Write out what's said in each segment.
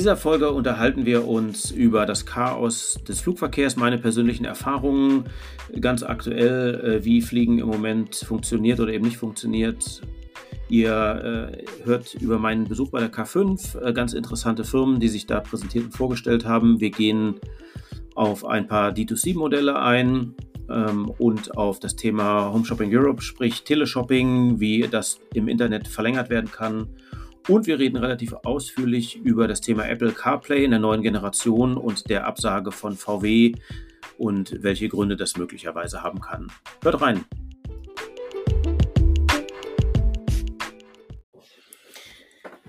Dieser Folge unterhalten wir uns über das Chaos des Flugverkehrs, meine persönlichen Erfahrungen, ganz aktuell, äh, wie Fliegen im Moment funktioniert oder eben nicht funktioniert. Ihr äh, hört über meinen Besuch bei der K5, äh, ganz interessante Firmen, die sich da präsentiert und vorgestellt haben. Wir gehen auf ein paar D2C-Modelle ein ähm, und auf das Thema Home Shopping Europe, sprich Teleshopping, wie das im Internet verlängert werden kann und wir reden relativ ausführlich über das Thema Apple CarPlay in der neuen Generation und der Absage von VW und welche Gründe das möglicherweise haben kann. Hört rein.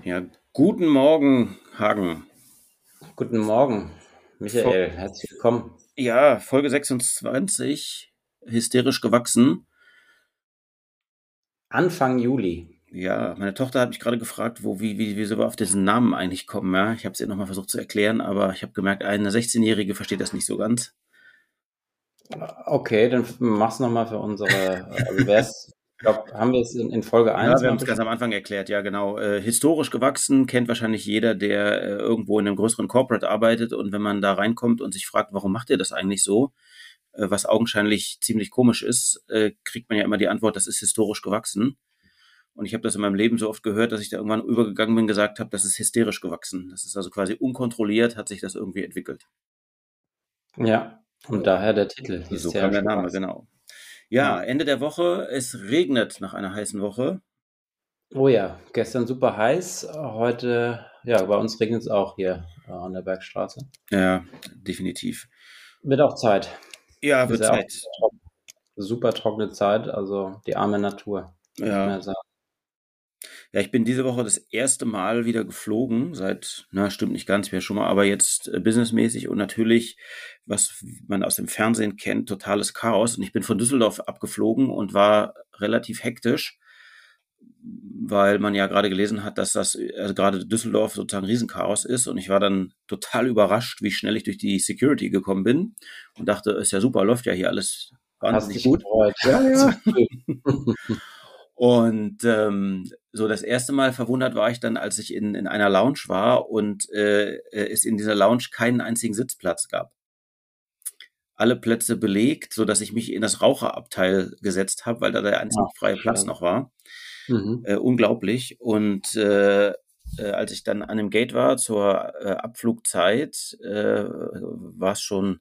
Ja, guten Morgen, Hagen. Guten Morgen, Michael. Herzlich willkommen. Ja, Folge 26, hysterisch gewachsen. Anfang Juli. Ja, meine Tochter hat mich gerade gefragt, wo, wie, wie, wie wir auf diesen Namen eigentlich kommen. Ja? Ich habe es ihr nochmal versucht zu erklären, aber ich habe gemerkt, eine 16-Jährige versteht das nicht so ganz. Okay, dann mach's nochmal für unsere, also wer's, ich glaube, haben wir es in, in, Folge 1? Ja, wir haben es ganz am Anfang erklärt, ja genau. Äh, historisch gewachsen kennt wahrscheinlich jeder, der äh, irgendwo in einem größeren Corporate arbeitet und wenn man da reinkommt und sich fragt, warum macht ihr das eigentlich so, äh, was augenscheinlich ziemlich komisch ist, äh, kriegt man ja immer die Antwort, das ist historisch gewachsen. Und ich habe das in meinem Leben so oft gehört, dass ich da irgendwann übergegangen bin, gesagt habe, das ist hysterisch gewachsen. Das ist also quasi unkontrolliert, hat sich das irgendwie entwickelt. Ja, und daher der Titel. So kam der Name, genau. Ja, Ende der Woche, es regnet nach einer heißen Woche. Oh ja, gestern super heiß, heute, ja, bei uns regnet es auch hier äh, an der Bergstraße. Ja, definitiv. Wird auch Zeit. Ja, wird Zeit. Super trockene Zeit, also die arme Natur. Ja. Ja, ich bin diese Woche das erste Mal wieder geflogen, seit, na, stimmt nicht ganz, wäre schon mal, aber jetzt äh, businessmäßig und natürlich, was man aus dem Fernsehen kennt, totales Chaos. Und ich bin von Düsseldorf abgeflogen und war relativ hektisch, weil man ja gerade gelesen hat, dass das, also gerade Düsseldorf sozusagen Riesenchaos ist. Und ich war dann total überrascht, wie schnell ich durch die Security gekommen bin und dachte, ist ja super, läuft ja hier alles wahnsinnig gut. Ja, ja. Und ähm, so das erste Mal verwundert war ich dann, als ich in, in einer Lounge war und äh, es in dieser Lounge keinen einzigen Sitzplatz gab. Alle Plätze belegt, so dass ich mich in das Raucherabteil gesetzt habe, weil da der einzige Ach, freie Platz noch war. Mhm. Äh, unglaublich. Und äh, äh, als ich dann an dem Gate war zur äh, Abflugzeit, äh, war es schon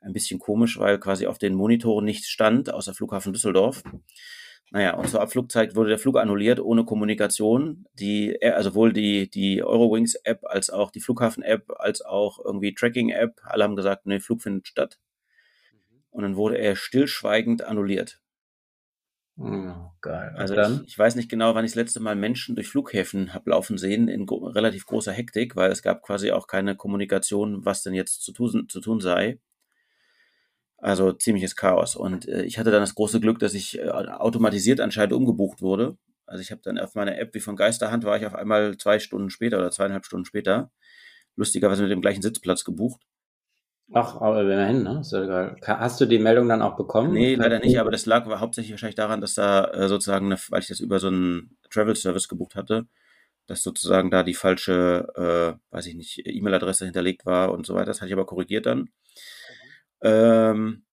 ein bisschen komisch, weil quasi auf den Monitoren nichts stand, außer Flughafen Düsseldorf. Naja, und zur Abflugzeit wurde der Flug annulliert ohne Kommunikation. Die, äh, also sowohl die, die Eurowings-App als auch die Flughafen-App als auch irgendwie Tracking-App, alle haben gesagt, nee, Flug findet statt. Mhm. Und dann wurde er stillschweigend annulliert. Oh, geil. Also dann? Ich, ich, weiß nicht genau, wann ich das letzte Mal Menschen durch Flughäfen habe laufen sehen in relativ großer Hektik, weil es gab quasi auch keine Kommunikation, was denn jetzt zu tun, zu tun sei. Also ziemliches Chaos. Und äh, ich hatte dann das große Glück, dass ich äh, automatisiert anscheinend umgebucht wurde. Also ich habe dann auf meiner App wie von Geisterhand war ich auf einmal zwei Stunden später oder zweieinhalb Stunden später lustigerweise mit dem gleichen Sitzplatz gebucht. Ach, aber immerhin, ne? Hast du die Meldung dann auch bekommen? Nee, leider nicht, aber das lag hauptsächlich wahrscheinlich daran, dass da äh, sozusagen, eine, weil ich das über so einen Travel Service gebucht hatte, dass sozusagen da die falsche, äh, weiß ich nicht, E-Mail-Adresse hinterlegt war und so weiter. Das hatte ich aber korrigiert dann. Ähm,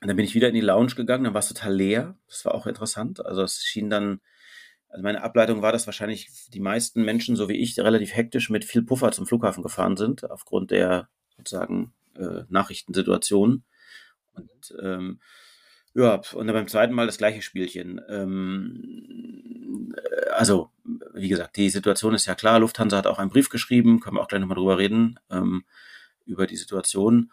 dann bin ich wieder in die Lounge gegangen, dann war es total leer. Das war auch interessant. Also es schien dann, also meine Ableitung war, dass wahrscheinlich die meisten Menschen, so wie ich, relativ hektisch mit viel Puffer zum Flughafen gefahren sind, aufgrund der sozusagen äh, Nachrichtensituation. Und ähm, ja, und dann beim zweiten Mal das gleiche Spielchen. Ähm, äh, also, wie gesagt, die Situation ist ja klar. Lufthansa hat auch einen Brief geschrieben, können wir auch gleich nochmal drüber reden, ähm, über die Situation.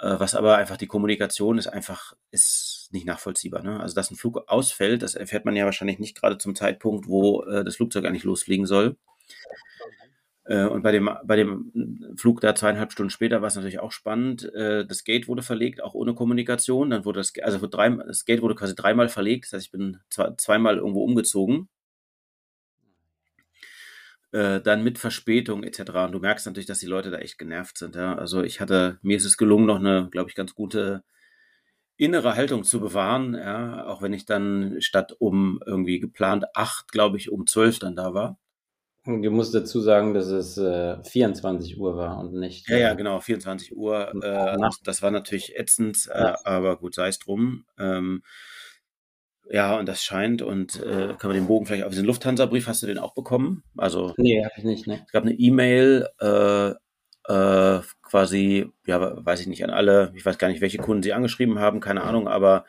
Äh, was aber einfach die Kommunikation ist einfach, ist nicht nachvollziehbar. Ne? Also, dass ein Flug ausfällt, das erfährt man ja wahrscheinlich nicht gerade zum Zeitpunkt, wo äh, das Flugzeug eigentlich losfliegen soll. Äh, und bei dem, bei dem Flug da zweieinhalb Stunden später war es natürlich auch spannend. Äh, das Gate wurde verlegt, auch ohne Kommunikation. Dann wurde das, also drei, das Gate wurde quasi dreimal verlegt. Das heißt, ich bin zwei, zweimal irgendwo umgezogen. Äh, dann mit Verspätung etc. Und du merkst natürlich, dass die Leute da echt genervt sind. Ja? Also ich hatte, mir ist es gelungen, noch eine, glaube ich, ganz gute innere Haltung zu bewahren, ja, auch wenn ich dann statt um irgendwie geplant acht, glaube ich, um zwölf dann da war. Du musst dazu sagen, dass es äh, 24 Uhr war und nicht. Ja, ja, genau, 24 Uhr. Äh, das, war natürlich ätzend, äh, aber gut, sei es drum. Ähm, ja, und das scheint, und äh, kann man den Bogen vielleicht auf diesen Lufthansa-Brief, hast du den auch bekommen? Also, nee, habe ich nicht, ne? Es gab eine E-Mail, äh, äh, quasi, ja, weiß ich nicht, an alle, ich weiß gar nicht, welche Kunden sie angeschrieben haben, keine Ahnung, aber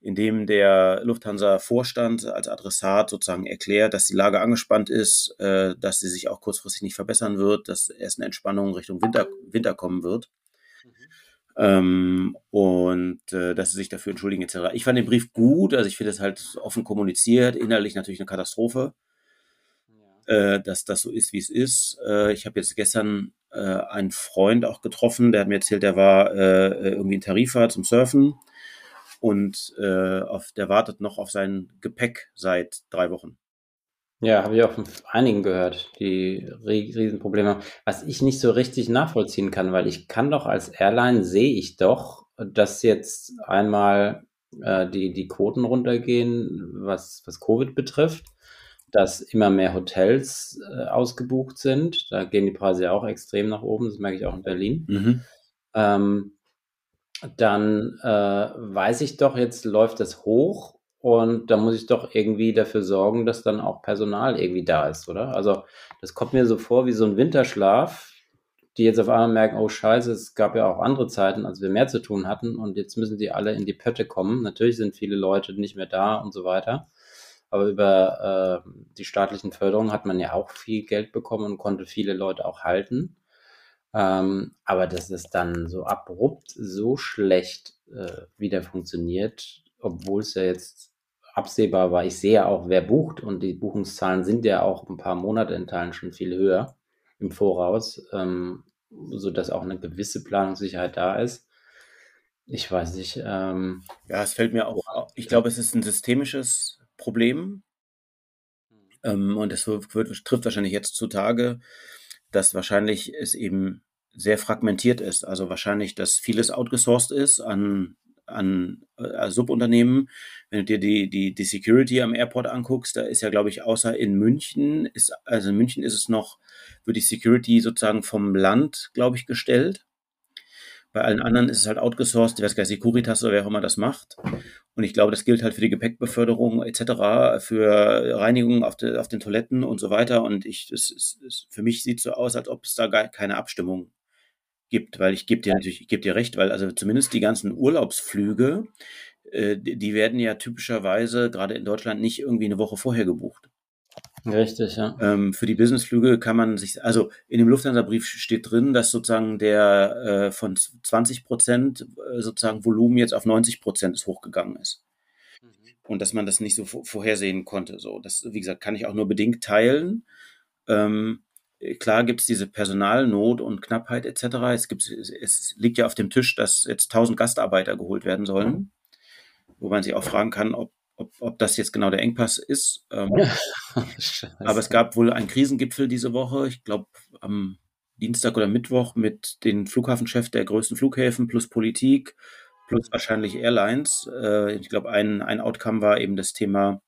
in dem der Lufthansa-Vorstand als Adressat sozusagen erklärt, dass die Lage angespannt ist, äh, dass sie sich auch kurzfristig nicht verbessern wird, dass erst eine Entspannung Richtung Winter, Winter kommen wird. Mhm. Ähm, und äh, dass sie sich dafür entschuldigen etc. Ich fand den Brief gut, also ich finde es halt offen kommuniziert, innerlich natürlich eine Katastrophe, ja. äh, dass das so ist, wie es ist. Äh, ich habe jetzt gestern äh, einen Freund auch getroffen, der hat mir erzählt, der war äh, irgendwie in Tarifa zum Surfen und äh, auf, der wartet noch auf sein Gepäck seit drei Wochen. Ja, habe ich auch von einigen gehört, die Riesenprobleme. Was ich nicht so richtig nachvollziehen kann, weil ich kann doch als Airline sehe ich doch, dass jetzt einmal äh, die, die Quoten runtergehen, was, was Covid betrifft, dass immer mehr Hotels äh, ausgebucht sind. Da gehen die Preise ja auch extrem nach oben, das merke ich auch in Berlin. Mhm. Ähm, dann äh, weiß ich doch, jetzt läuft es hoch und da muss ich doch irgendwie dafür sorgen, dass dann auch Personal irgendwie da ist, oder? Also das kommt mir so vor wie so ein Winterschlaf, die jetzt auf einmal merken, oh scheiße, es gab ja auch andere Zeiten, als wir mehr zu tun hatten und jetzt müssen die alle in die Pötte kommen. Natürlich sind viele Leute nicht mehr da und so weiter. Aber über äh, die staatlichen Förderungen hat man ja auch viel Geld bekommen und konnte viele Leute auch halten. Ähm, aber dass es dann so abrupt so schlecht äh, wieder funktioniert, obwohl es ja jetzt absehbar war. Ich sehe ja auch, wer bucht und die Buchungszahlen sind ja auch ein paar Monate in Teilen schon viel höher im Voraus, ähm, sodass auch eine gewisse Planungssicherheit da ist. Ich weiß nicht. Ähm, ja, es fällt mir auch, ich glaube, es ist ein systemisches Problem. Ähm, und es wird, wird, trifft wahrscheinlich jetzt zutage, dass wahrscheinlich es eben sehr fragmentiert ist. Also wahrscheinlich, dass vieles outgesourced ist an, an äh, Subunternehmen. Wenn du dir die, die, die Security am Airport anguckst, da ist ja, glaube ich, außer in München, ist, also in München ist es noch, wird die Security sozusagen vom Land, glaube ich, gestellt. Bei allen anderen ist es halt outgesourced, ich weiß gar nicht, Securitas oder wer auch immer das macht. Und ich glaube, das gilt halt für die Gepäckbeförderung etc., für Reinigung auf, de, auf den Toiletten und so weiter. Und ich, es, es, es, für mich sieht es so aus, als ob es da gar keine Abstimmung gibt, weil ich gebe dir natürlich, ich gebe dir recht, weil also zumindest die ganzen Urlaubsflüge, äh, die werden ja typischerweise gerade in Deutschland nicht irgendwie eine Woche vorher gebucht. Richtig, ja. Ähm, für die Businessflüge kann man sich, also in dem Lufthansa-Brief steht drin, dass sozusagen der äh, von 20 Prozent äh, sozusagen Volumen jetzt auf 90 Prozent hochgegangen ist. Mhm. Und dass man das nicht so vorhersehen konnte. So, das, wie gesagt, kann ich auch nur bedingt teilen. Ähm, klar gibt es diese Personalnot und Knappheit etc. Es, gibt, es liegt ja auf dem Tisch, dass jetzt 1000 Gastarbeiter geholt werden sollen, mhm. wo man sich auch fragen kann, ob ob, ob das jetzt genau der Engpass ist. Ähm, aber es gab wohl einen Krisengipfel diese Woche, ich glaube am Dienstag oder Mittwoch mit den Flughafenchefs der größten Flughäfen plus Politik plus wahrscheinlich Airlines. Äh, ich glaube, ein, ein Outcome war eben das Thema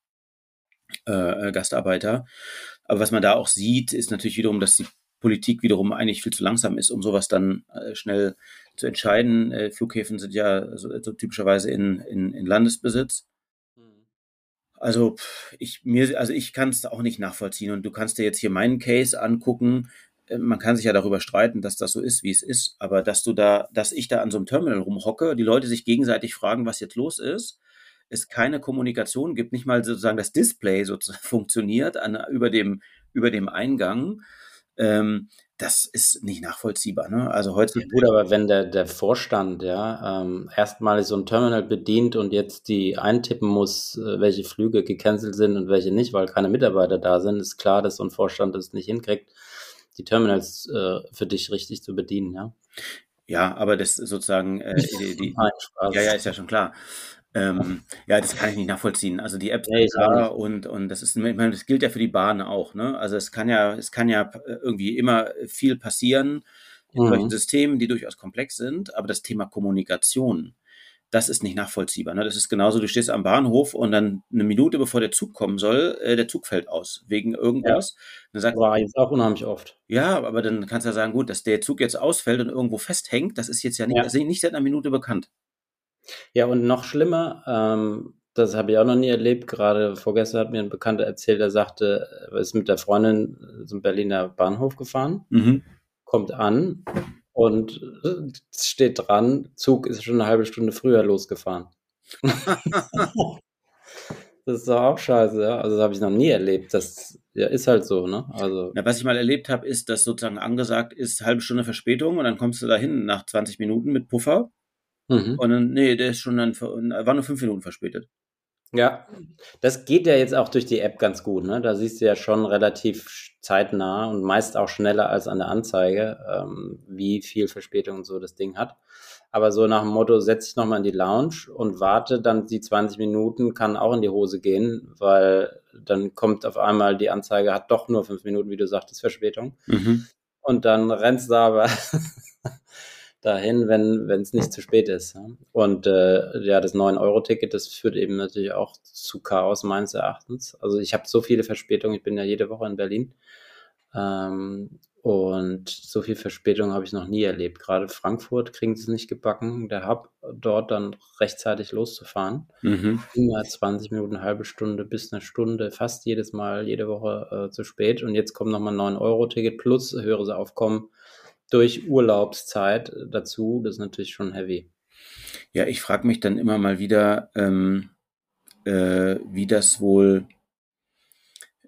äh, Gastarbeiter. Aber was man da auch sieht, ist natürlich wiederum, dass die Politik wiederum eigentlich viel zu langsam ist, um sowas dann äh, schnell zu entscheiden. Äh, Flughäfen sind ja so, so typischerweise in, in, in Landesbesitz. Also ich mir, also ich kann es auch nicht nachvollziehen und du kannst dir jetzt hier meinen Case angucken. Äh, man kann sich ja darüber streiten, dass das so ist, wie es ist, aber dass du da, dass ich da an so einem Terminal rumhocke, die Leute sich gegenseitig fragen, was jetzt los ist, es keine Kommunikation gibt, nicht mal sozusagen das Display sozusagen funktioniert an, über dem über dem Eingang. Ähm, das ist nicht nachvollziehbar. Ne? Also heute. Gut, aber wenn der, der Vorstand ja ähm, erstmalig so ein Terminal bedient und jetzt die eintippen muss, äh, welche Flüge gecancelt sind und welche nicht, weil keine Mitarbeiter da sind, ist klar, dass so ein Vorstand das nicht hinkriegt. die Terminals äh, für dich richtig zu bedienen, ja. Ja, aber das sozusagen, äh, die, die, Nein, Spaß. ja, ja, ist ja schon klar. Ähm, ja, das kann ich nicht nachvollziehen. Also die App Nee, ist ich auch da und, und das ist, ich meine, das gilt ja für die Bahn auch, ne? Also es kann ja, es kann ja irgendwie immer viel passieren in solchen Mhm. Systemen, die durchaus komplex sind, aber das Thema Kommunikation, das ist nicht nachvollziehbar. Ne? Das ist genauso, du stehst am Bahnhof und dann eine Minute bevor der Zug kommen soll, äh, der Zug fällt aus wegen irgendwas. Dann sagst War jetzt auch unheimlich oft. ja, aber dann kannst du ja sagen, gut, dass der Zug jetzt ausfällt und irgendwo festhängt, das ist jetzt ja nicht, Ja. das ist nicht seit einer Minute bekannt. Ja, und noch schlimmer, ähm, das habe ich auch noch nie erlebt. Gerade vorgestern hat mir ein Bekannter erzählt, er sagte, er ist mit der Freundin zum Berliner Bahnhof gefahren, Mhm. kommt an und äh, steht dran, Zug ist schon eine halbe Stunde früher losgefahren. Das ist doch auch scheiße, ja. Also das habe ich noch nie erlebt. Das ja, ist halt so, ne? Also, Na, was ich mal erlebt habe, ist, dass sozusagen angesagt ist, halbe Stunde Verspätung und dann kommst du dahin nach 20 Minuten mit Puffer mhm. und dann, nee, der ist schon dann, war nur fünf Minuten verspätet. Ja, das geht ja jetzt auch durch die App ganz gut, ne? Da siehst du ja schon relativ zeitnah und meist auch schneller als an der Anzeige, ähm, wie viel Verspätung und so das Ding hat. Aber so nach dem Motto, setz dich nochmal in die Lounge und warte, dann die 20 Minuten kann auch in die Hose gehen, weil dann kommt auf einmal die Anzeige, hat doch nur fünf Minuten, wie du sagtest, Verspätung. Mhm. Und dann rennst du aber dahin, wenn wenn es nicht zu spät ist. Und äh, ja, das 9-Euro-Ticket, das führt eben natürlich auch zu Chaos meines Erachtens. Also ich habe so viele Verspätungen, ich bin ja jede Woche in Berlin. Ähm, und so viel Verspätung habe ich noch nie erlebt. Gerade Frankfurt kriegen sie es nicht gebacken, der Hub dort dann rechtzeitig loszufahren. Mhm. Immer 20 Minuten, eine halbe Stunde bis eine Stunde, fast jedes Mal, jede Woche äh, zu spät. Und jetzt kommt nochmal ein 9-Euro-Ticket plus höheres Aufkommen durch Urlaubszeit dazu. Das ist natürlich schon heavy. Ja, ich frage mich dann immer mal wieder, ähm, äh, wie das wohl,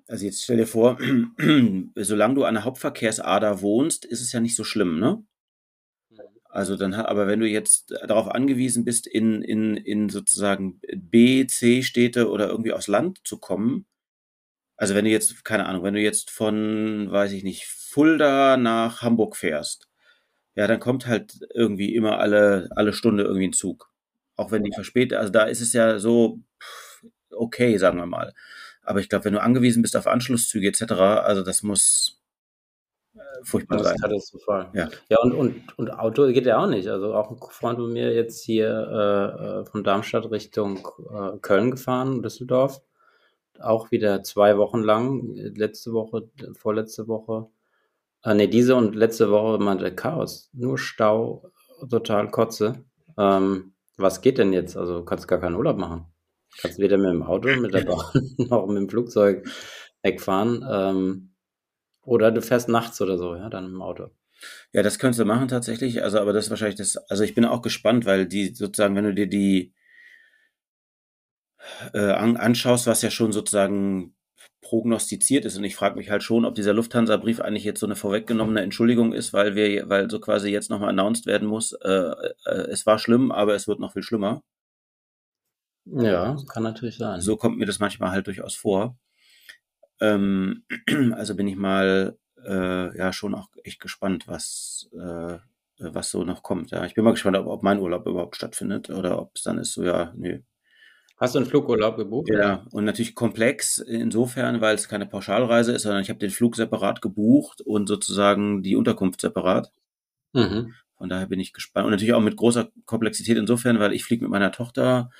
also jetzt stell dir vor, solange du an der Hauptverkehrsader wohnst, ist es ja nicht so schlimm, ne? Also dann, aber wenn du jetzt darauf angewiesen bist, in, in, in sozusagen B, C-Städte oder irgendwie aufs Land zu kommen, also wenn du jetzt, keine Ahnung, wenn du jetzt von, weiß ich nicht, Fulda nach Hamburg fährst, ja, dann kommt halt irgendwie immer alle, alle Stunde irgendwie ein Zug. Auch wenn die verspätet, also da ist es ja so okay, sagen wir mal. Aber ich glaube, wenn du angewiesen bist auf Anschlusszüge etc., also das muss äh, furchtbar Das sein. katastrophal. Ja. ja und, und, und Auto geht ja auch nicht. Also auch ein Freund von mir jetzt hier äh, äh, von Darmstadt Richtung äh, Köln gefahren, Düsseldorf. Auch wieder zwei Wochen lang. Letzte Woche, vorletzte Woche. Äh, nee, diese und letzte Woche meinte Chaos. Nur Stau, total Kotze. Ähm, was geht denn jetzt? Also du kannst gar keinen Urlaub machen. Kannst weder mit dem Auto, mit der Bahn noch mit dem Flugzeug wegfahren. Ähm, oder du fährst nachts oder so, ja, dann im Auto. Ja, das könntest du machen tatsächlich. Also, aber das ist wahrscheinlich das, also ich bin auch gespannt, weil die sozusagen, wenn du dir die äh, an, anschaust, was ja schon sozusagen prognostiziert ist. Und ich frage mich halt schon, ob dieser Lufthansa-Brief eigentlich jetzt so eine vorweggenommene Entschuldigung ist, weil wir, weil so quasi jetzt nochmal announced werden muss, äh, äh, es war schlimm, aber es wird noch viel schlimmer. Ja, kann natürlich sein. So kommt mir das manchmal halt durchaus vor. Ähm, also bin ich mal äh, ja schon auch echt gespannt, was, äh, was so noch kommt. Ja, ich bin mal gespannt, ob, ob mein Urlaub überhaupt stattfindet oder ob es dann ist so, ja, nö. Hast du einen Flugurlaub gebucht? Ja, und natürlich komplex insofern, weil es keine Pauschalreise ist, sondern ich habe den Flug separat gebucht und sozusagen die Unterkunft separat. Mhm. Von daher bin ich gespannt. Und natürlich auch mit großer Komplexität insofern, weil ich fliege mit meiner Tochter.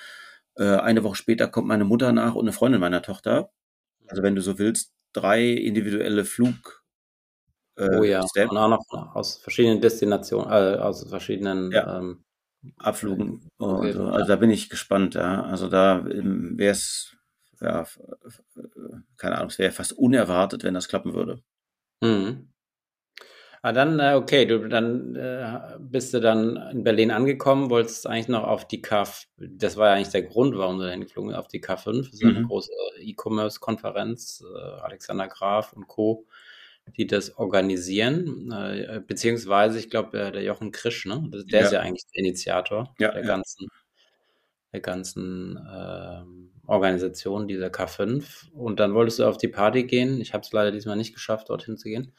Äh, eine Woche später kommt meine Mutter nach und eine Freundin meiner Tochter. Also wenn du so willst, drei individuelle Flug. Äh, Oh ja, und auch noch aus verschiedenen Destinationen, äh, aus verschiedenen Ja. ähm, abflugen. Okay, so. also da bin ich gespannt, ja. Also da wäre es, ja, keine Ahnung, es wäre fast unerwartet, wenn das klappen würde. Mhm. Ah, dann, äh, okay, du dann äh, bist du dann in Berlin angekommen, wolltest eigentlich noch auf die K, das war ja eigentlich der Grund, warum du dahin geflogen bist, auf die K5, das ist eine Mhm. große E-Commerce-Konferenz, äh, Alexander Graf und Co., die das organisieren, äh, beziehungsweise, ich glaube, äh, der Jochen Krisch, ne, der ist Ja. ja eigentlich der Initiator Ja, der ja. ganzen der ganzen äh, Organisation dieser K5. Und dann wolltest du auf die Party gehen. Ich habe es leider diesmal nicht geschafft, dorthin zu gehen.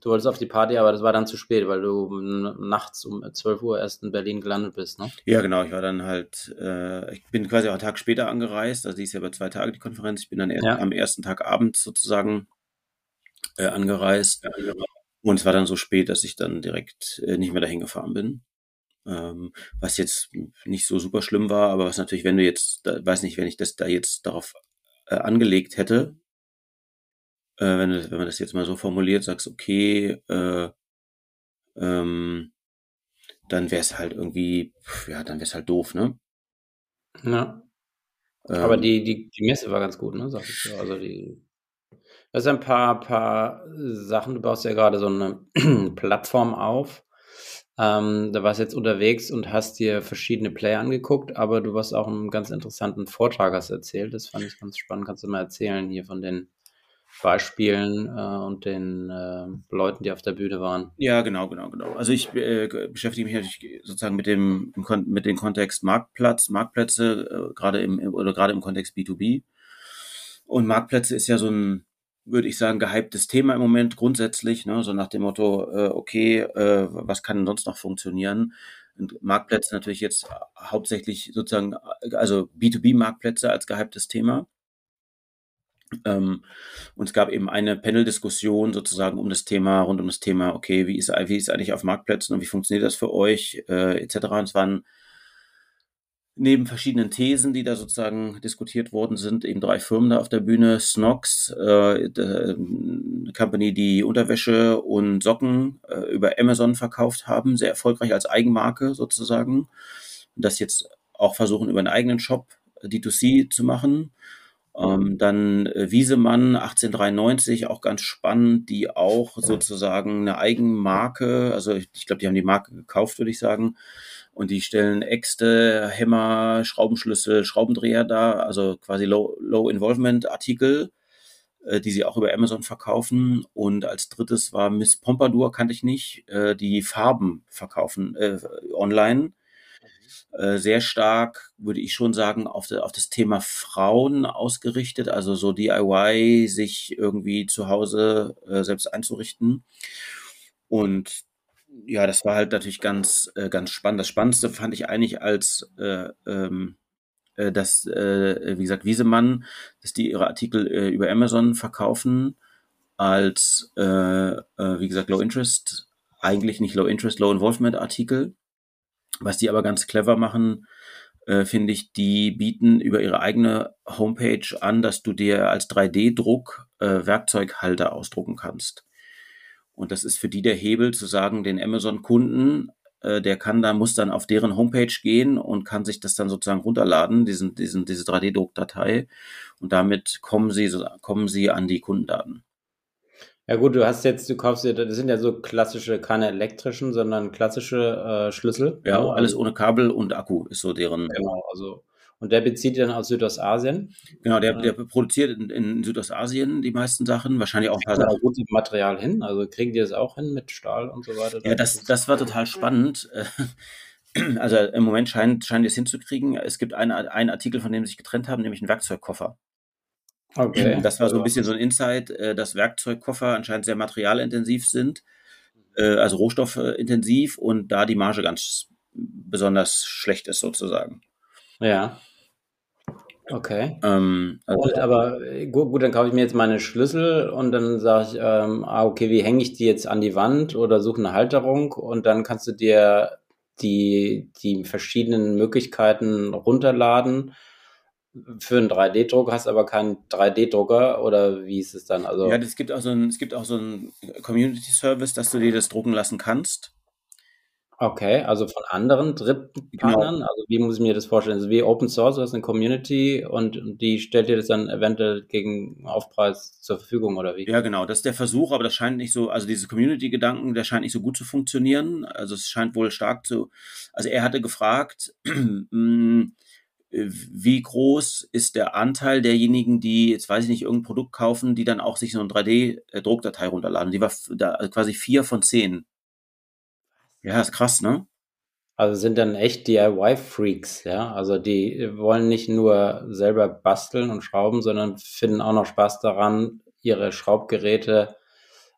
Du wolltest auf die Party, aber das war dann zu spät, weil du nachts um 12 Uhr erst in Berlin gelandet bist, ne? Ja, genau. Ich war dann halt, äh, ich bin quasi auch einen Tag später angereist. Also die ist ja über zwei Tage die Konferenz. Ich bin dann ja. am ersten Tag abends sozusagen äh, angereist. Und es war dann so spät, dass ich dann direkt äh, nicht mehr dahin gefahren bin. Ähm, was jetzt nicht so super schlimm war, aber was natürlich, wenn du jetzt, da, weiß nicht, wenn ich das da jetzt darauf äh, angelegt hätte, äh, wenn, wenn man das jetzt mal so formuliert, sagst, okay, äh, ähm, dann wäre es halt irgendwie, ja, dann wäre es halt doof, ne? Ja. Ähm, aber die, die, die Messe war ganz gut, ne? Sag ich so. Also die. Sind ein paar, paar Sachen. Du baust ja gerade so eine Plattform auf. Ähm, da warst du jetzt unterwegs und hast dir verschiedene Player angeguckt, aber du warst auch einen ganz interessanten Vortrag hast erzählt. Das fand ich ganz spannend. Kannst du mal erzählen hier von den Beispielen äh, und den äh, Leuten, die auf der Bühne waren. Ja, genau, genau, genau. Also ich äh, beschäftige mich natürlich sozusagen mit dem mit dem Kontext Marktplatz, Marktplätze, äh, gerade im oder gerade im Kontext B2B. Und Marktplätze ist ja so ein, würde ich sagen, gehyptes Thema im Moment grundsätzlich, ne? so nach dem Motto, äh, okay, äh, was kann sonst noch funktionieren? Und Marktplätze natürlich jetzt hauptsächlich sozusagen, also B2B-Marktplätze als gehyptes Thema. Ähm, und es gab eben eine Panel-Diskussion sozusagen um das Thema, rund um das Thema, okay, wie ist, wie ist eigentlich auf Marktplätzen und wie funktioniert das für euch, äh, etc. Und es waren neben verschiedenen Thesen, die da sozusagen diskutiert worden sind, eben drei Firmen da auf der Bühne. Snox, äh, eine Company, die Unterwäsche und Socken äh, über Amazon verkauft haben, sehr erfolgreich als Eigenmarke sozusagen. Und das jetzt auch versuchen, über einen eigenen Shop D2C zu machen. Ähm, dann äh, Wiesemann 1893, auch ganz spannend, die auch sozusagen eine Eigenmarke, also ich, ich glaube, die haben die Marke gekauft, würde ich sagen. Und die stellen Äxte, Hämmer, Schraubenschlüssel, Schraubendreher da, also quasi Low-Involvement-Artikel, äh, die sie auch über Amazon verkaufen. Und als drittes war Miss Pompadour, kannte ich nicht, äh, die Farben verkaufen äh, online äh, sehr stark, würde ich schon sagen, auf, de, auf das Thema Frauen ausgerichtet, also so DIY, sich irgendwie zu Hause äh, selbst einzurichten. Und ja, das war halt natürlich ganz, äh, ganz spannend. Das Spannendste fand ich eigentlich als äh, ähm, äh, dass, äh, wie gesagt, Wiesemann, dass die ihre Artikel äh, über Amazon verkaufen als, äh, äh, wie gesagt, Low Interest, eigentlich nicht Low Interest, Low Involvement Artikel. Was die aber ganz clever machen, äh, finde ich, die bieten über ihre eigene Homepage an, dass du dir als 3D-Druck äh, Werkzeughalter ausdrucken kannst. Und das ist für die der Hebel zu sagen, den Amazon-Kunden, äh, der kann da, muss dann auf deren Homepage gehen und kann sich das dann sozusagen runterladen, diesen, diesen, diese 3D-Druckdatei. Und damit kommen sie, kommen sie an die Kundendaten. Ja gut, du hast jetzt, du kaufst dir, das sind ja so klassische, keine elektrischen, sondern klassische äh, Schlüssel. Ja, also, alles ohne Kabel und Akku ist so deren. Genau, also und der bezieht dann aus Südostasien? Genau, der, der produziert in, in, Südostasien die meisten Sachen, wahrscheinlich auch ein paar Sachen. gutes Material hin, also kriegen die das auch hin mit Stahl und so weiter? Ja, das, das war total spannend. Also im Moment scheinen, scheinen die es hinzukriegen. Es gibt einen, einen Artikel, von dem sie sich getrennt haben, nämlich einen Werkzeugkoffer. Okay. Das war so ein bisschen so ein Insight, äh, dass Werkzeugkoffer anscheinend sehr materialintensiv sind, äh, also rohstoffintensiv und da die Marge ganz besonders schlecht ist sozusagen. Ja. Okay. Ähm, also und, aber äh, gut, gut, dann kaufe ich mir jetzt meine Schlüssel und dann sage ich, ähm, ah, okay, wie hänge ich die jetzt an die Wand oder suche eine Halterung und dann kannst du dir die, die verschiedenen Möglichkeiten runterladen für einen 3D-Druck, hast aber keinen 3D-Drucker oder wie ist es dann? Also ja, es gibt auch so ein, es gibt auch so ein Community-Service, dass du dir das drucken lassen kannst. Okay, also von anderen Drittpartnern? Genau. Also wie muss ich mir das vorstellen? Also wie Open Source, du hast eine Community und die stellt dir das dann eventuell gegen Aufpreis zur Verfügung oder wie? Ja, genau, das ist der Versuch, aber das scheint nicht so, also diese Community-Gedanken, der scheint nicht so gut zu funktionieren. Also es scheint wohl stark zu, also er hatte gefragt, hm, wie groß ist der Anteil derjenigen, die, jetzt weiß ich nicht, irgendein Produkt kaufen, die dann auch sich so eine 3D-Druckdatei runterladen. Die war da quasi vier von zehn. Ja, ist krass, ne? Also sind dann echt DIY-Freaks, ja. Also die wollen nicht nur selber basteln und schrauben, sondern finden auch noch Spaß daran, ihre Schraubgeräte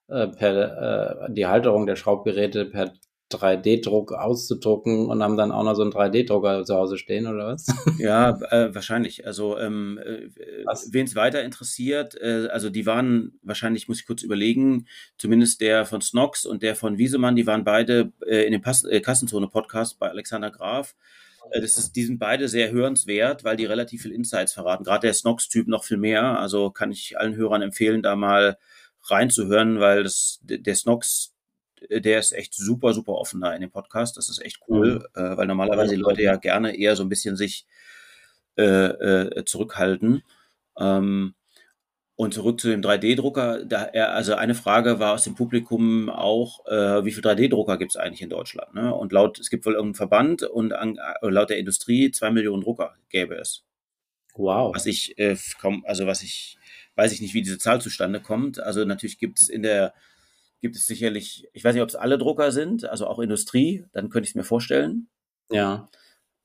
äh, per äh, die Halterung der Schraubgeräte per 3D-Druck auszudrucken und haben dann auch noch so einen 3D-Drucker zu Hause stehen oder was? Ja, äh, wahrscheinlich. Also ähm, äh, wen es weiter interessiert, äh, also die waren wahrscheinlich, muss ich kurz überlegen, zumindest der von Snox und der von Wiesemann, die waren beide äh, in dem Pass äh, Kassenzone-Podcast bei Alexander Graf. Äh, das ist, die sind beide sehr hörenswert, weil die relativ viel Insights verraten. Gerade der Snox-Typ noch viel mehr. Also kann ich allen Hörern empfehlen, da mal reinzuhören, weil das, der Snox der ist echt super, super offen da in dem Podcast. Das ist echt cool, mhm. äh, weil normalerweise die Leute ja gerne eher so ein bisschen sich äh, äh, zurückhalten. Ähm, und zurück zu dem 3D-Drucker. Da er, also eine Frage war aus dem Publikum auch, äh, wie viele 3D-Drucker gibt es eigentlich in Deutschland? Ne? Und laut, es gibt wohl irgendeinen Verband und an, äh, laut der Industrie zwei Millionen Drucker gäbe es. Wow. Was ich äh, kaum, also was ich, weiß ich nicht, wie diese Zahl zustande kommt. Also natürlich gibt es in der gibt es sicherlich, ich weiß nicht, ob es alle Drucker sind, also auch Industrie, dann könnte ich es mir vorstellen. Ja.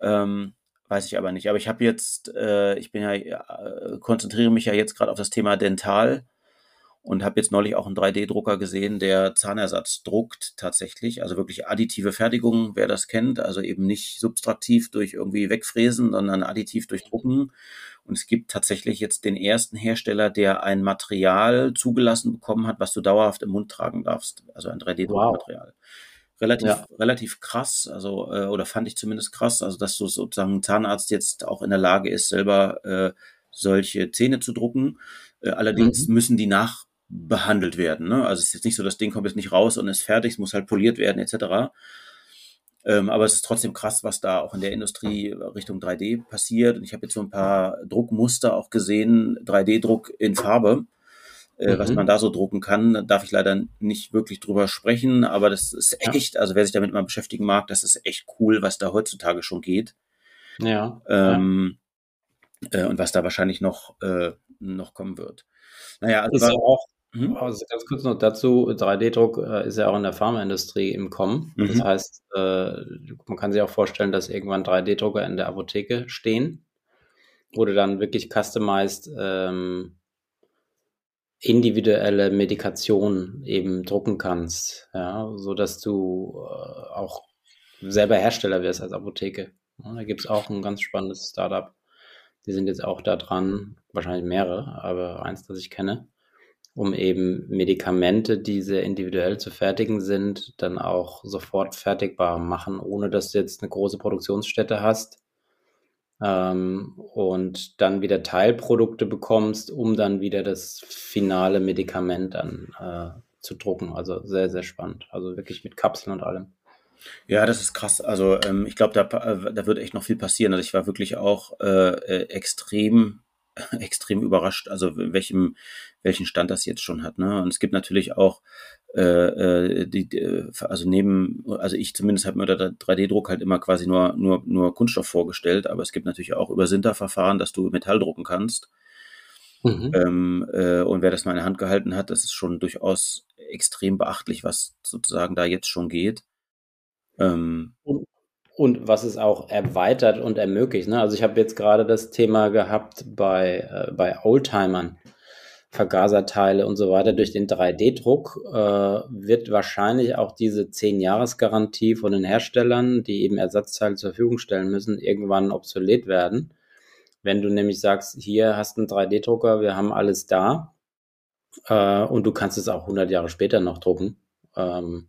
Ähm, weiß ich aber nicht. Aber ich habe jetzt, äh, ich bin ja, äh, konzentriere mich ja jetzt gerade auf das Thema Dental und habe jetzt neulich auch einen 3D-Drucker gesehen, der Zahnersatz druckt tatsächlich, also wirklich additive Fertigung, wer das kennt, also eben nicht subtraktiv durch irgendwie wegfräsen, sondern additiv durch Drucken. Und es gibt tatsächlich jetzt den ersten Hersteller, der ein Material zugelassen bekommen hat, was du dauerhaft im Mund tragen darfst. Also ein 3D-Druckmaterial. Wow. Relativ, ja. relativ krass, also, äh, oder fand ich zumindest krass, also dass so sozusagen ein Zahnarzt jetzt auch in der Lage ist, selber äh, solche Zähne zu drucken. Äh, allerdings mhm. müssen die nachbehandelt werden. Ne? Also es ist jetzt nicht so, das Ding kommt jetzt nicht raus und ist fertig, es muss halt poliert werden, etc. Ähm, aber es ist trotzdem krass, was da auch in der Industrie Richtung 3D passiert. Und ich habe jetzt so ein paar Druckmuster auch gesehen, 3D-Druck in Farbe, äh, mhm. was man da so drucken kann. Da darf ich leider nicht wirklich drüber sprechen, aber das ist echt, also wer sich damit mal beschäftigen mag, das ist echt cool, was da heutzutage schon geht. Ja. Ähm, ja. Äh, und was da wahrscheinlich noch, äh, noch kommen wird. Naja, also ist war, ja auch Mhm. Also ganz kurz noch dazu, 3D-Druck äh, ist ja auch in der Pharmaindustrie im Kommen. Mhm. Das heißt, äh, man kann sich auch vorstellen, dass irgendwann 3D-Drucker in der Apotheke stehen, wo du dann wirklich customized ähm, individuelle Medikation eben drucken kannst, ja, so dass du äh, auch selber Hersteller wirst als Apotheke. Ja, da gibt es auch ein ganz spannendes Startup. Die sind jetzt auch da dran, wahrscheinlich mehrere, aber eins, das ich kenne um eben Medikamente, die sehr individuell zu fertigen sind, dann auch sofort fertigbar machen, ohne dass du jetzt eine große Produktionsstätte hast ähm, und dann wieder Teilprodukte bekommst, um dann wieder das finale Medikament dann äh, zu drucken. Also sehr, sehr spannend. Also wirklich mit Kapseln und allem. Ja, das ist krass. Also ähm, ich glaube, da, äh, da wird echt noch viel passieren. Also ich war wirklich auch äh, äh extrem extrem überrascht, also welchem, welchen Stand das jetzt schon hat. Ne? Und es gibt natürlich auch äh, äh die, die, also neben, also ich zumindest habe mir der 3D-Druck halt immer quasi nur, nur, nur Kunststoff vorgestellt, aber es gibt natürlich auch über Sinterverfahren, dass du Metall drucken kannst. Mhm. Ähm, äh, und wer das mal in der Hand gehalten hat, das ist schon durchaus extrem beachtlich, was sozusagen da jetzt schon geht. Ähm, und, und was es auch erweitert und ermöglicht. Ne? Also ich habe jetzt gerade das Thema gehabt bei, äh, bei Oldtimern, Vergaserteile und so weiter. Durch den 3D-Druck äh, wird wahrscheinlich auch diese 10-Jahres-Garantie von den Herstellern, die eben Ersatzteile zur Verfügung stellen müssen, irgendwann obsolet werden. Wenn du nämlich sagst, hier hast du einen 3D-Drucker, wir haben alles da äh, und du kannst es auch 100 Jahre später noch drucken. Ähm,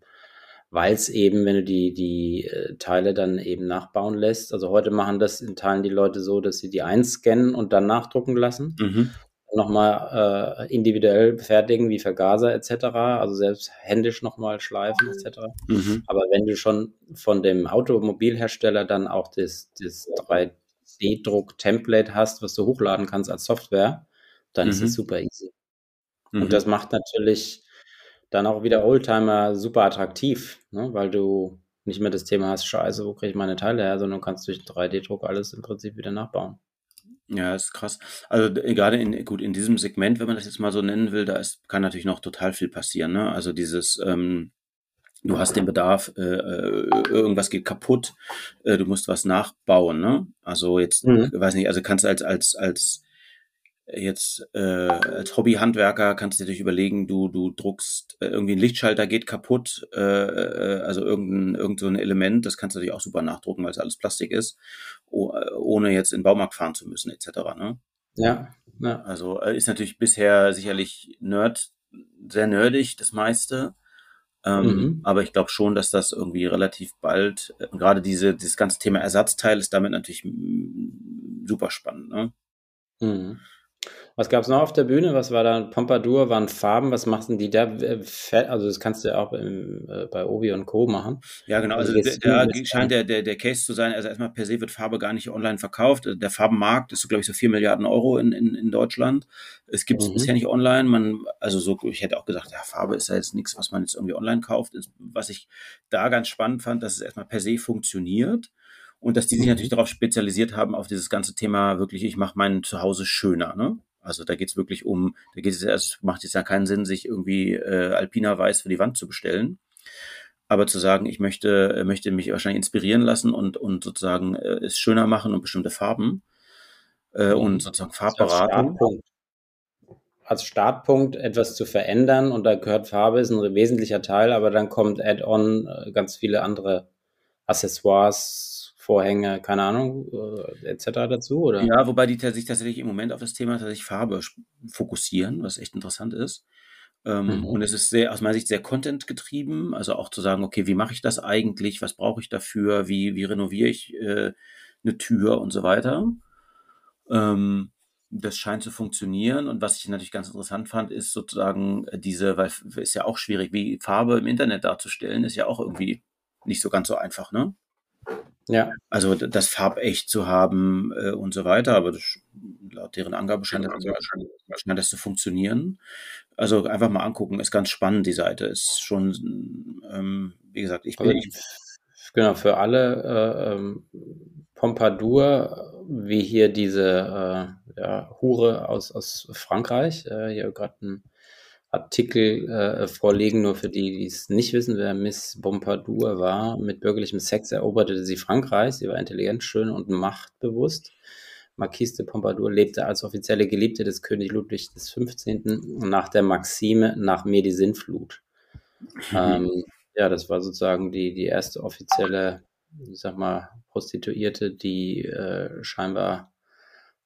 weil es eben, wenn du die, die äh, Teile dann eben nachbauen lässt, also heute machen das in Teilen die Leute so, dass sie die einscannen und dann nachdrucken lassen. Mhm. Nochmal äh, individuell fertigen, wie Vergaser etc., also selbst händisch nochmal schleifen etc. Mhm. Aber wenn du schon von dem Automobilhersteller dann auch das, das 3D-Druck-Template hast, was du hochladen kannst als Software, dann mhm. ist es mhm. super easy. Und mhm. das macht natürlich dann auch wieder Oldtimer super attraktiv, ne? weil du nicht mehr das Thema hast, scheiße, wo kriege ich meine Teile her, sondern du kannst durch 3D-Druck alles im Prinzip wieder nachbauen. Ja, ist krass. Also gerade in, gut, in diesem Segment, wenn man das jetzt mal so nennen will, da ist, kann natürlich noch total viel passieren. Ne? Also dieses, ähm, du hast den Bedarf, äh, äh, irgendwas geht kaputt, äh, du musst was nachbauen, ne? Also jetzt, mhm. weiß nicht, also kannst du als, als, als jetzt äh, als Hobbyhandwerker kannst du dir überlegen, du, du druckst äh, irgendwie ein Lichtschalter geht kaputt, äh, äh, also irgendein, irgend so ein Element, das kannst du natürlich auch super nachdrucken, weil es alles Plastik ist, oh, ohne jetzt in den Baumarkt fahren zu müssen, etc. Ne? Ja, ja. Also äh, ist natürlich bisher sicherlich Nerd, sehr nerdig, das meiste. Ähm, mhm. Aber ich glaube schon, dass das irgendwie relativ bald, äh, gerade diese, dieses ganze Thema Ersatzteil ist damit natürlich super spannend. Ne? Mhm. Was gab es noch auf der Bühne? Was war da? Pompadour, waren Farben, was machen die da? Also das kannst du ja auch im, äh, bei Obi und Co. machen. Ja, genau. Also, also da scheint der, der, der Case zu sein. Also erstmal per se wird Farbe gar nicht online verkauft. Der Farbenmarkt ist, so, glaube ich, so 4 Milliarden Euro in, in, in Deutschland. Es gibt es mhm. bisher nicht online. Man, also so, ich hätte auch gesagt, ja, Farbe ist ja jetzt nichts, was man jetzt irgendwie online kauft. Was ich da ganz spannend fand, dass es erstmal per se funktioniert und dass die sich mhm. natürlich darauf spezialisiert haben, auf dieses ganze Thema wirklich, ich mache mein Zuhause schöner. Ne? Also da geht es wirklich um, da geht es erst, macht es ja keinen Sinn, sich irgendwie äh, Alpina Weiß für die Wand zu bestellen. Aber zu sagen, ich möchte, äh, möchte mich wahrscheinlich inspirieren lassen und, und sozusagen äh, es schöner machen und bestimmte Farben äh, mhm. und sozusagen Farbberatung. Als Startpunkt, etwas zu verändern und da gehört Farbe, ist ein wesentlicher Teil, aber dann kommt Add-on äh, ganz viele andere Accessoires, Vorhänge, keine Ahnung, äh, etc. dazu, oder? Ja, wobei die sich tatsächlich im Moment auf das Thema tatsächlich Farbe fokussieren, was echt interessant ist. Ähm, mhm. Und es ist sehr, aus meiner Sicht sehr Content getrieben, also auch zu sagen, okay, wie mache ich das eigentlich, was brauche ich dafür, wie, wie renoviere ich äh, eine Tür und so weiter. Ähm, das scheint zu funktionieren. Und was ich natürlich ganz interessant fand, ist sozusagen diese, weil es ist ja auch schwierig, wie Farbe im Internet darzustellen, ist ja auch irgendwie nicht so ganz so einfach, ne? Ja. Also das farbecht zu haben äh, und so weiter, aber das, laut deren Angabe scheint, das, scheint das zu funktionieren. Also einfach mal angucken, ist ganz spannend, die Seite. Ist schon, ähm, wie gesagt, ich bin. Also, genau, für alle äh, ähm, Pompadour, wie hier diese äh, ja, Hure aus, aus Frankreich, äh, hier gerade ein Artikel äh, vorlegen, nur für die, die es nicht wissen, wer Miss Pompadour war. Mit bürgerlichem Sex eroberte sie Frankreich. Sie war intelligent, schön und machtbewusst. Marquise de Pompadour lebte als offizielle Geliebte des König Ludwig XV. nach der Maxime nach mir die Sinnflut. Mhm. Ähm, ja, das war sozusagen die, die erste offizielle, ich sag mal, Prostituierte, die äh, scheinbar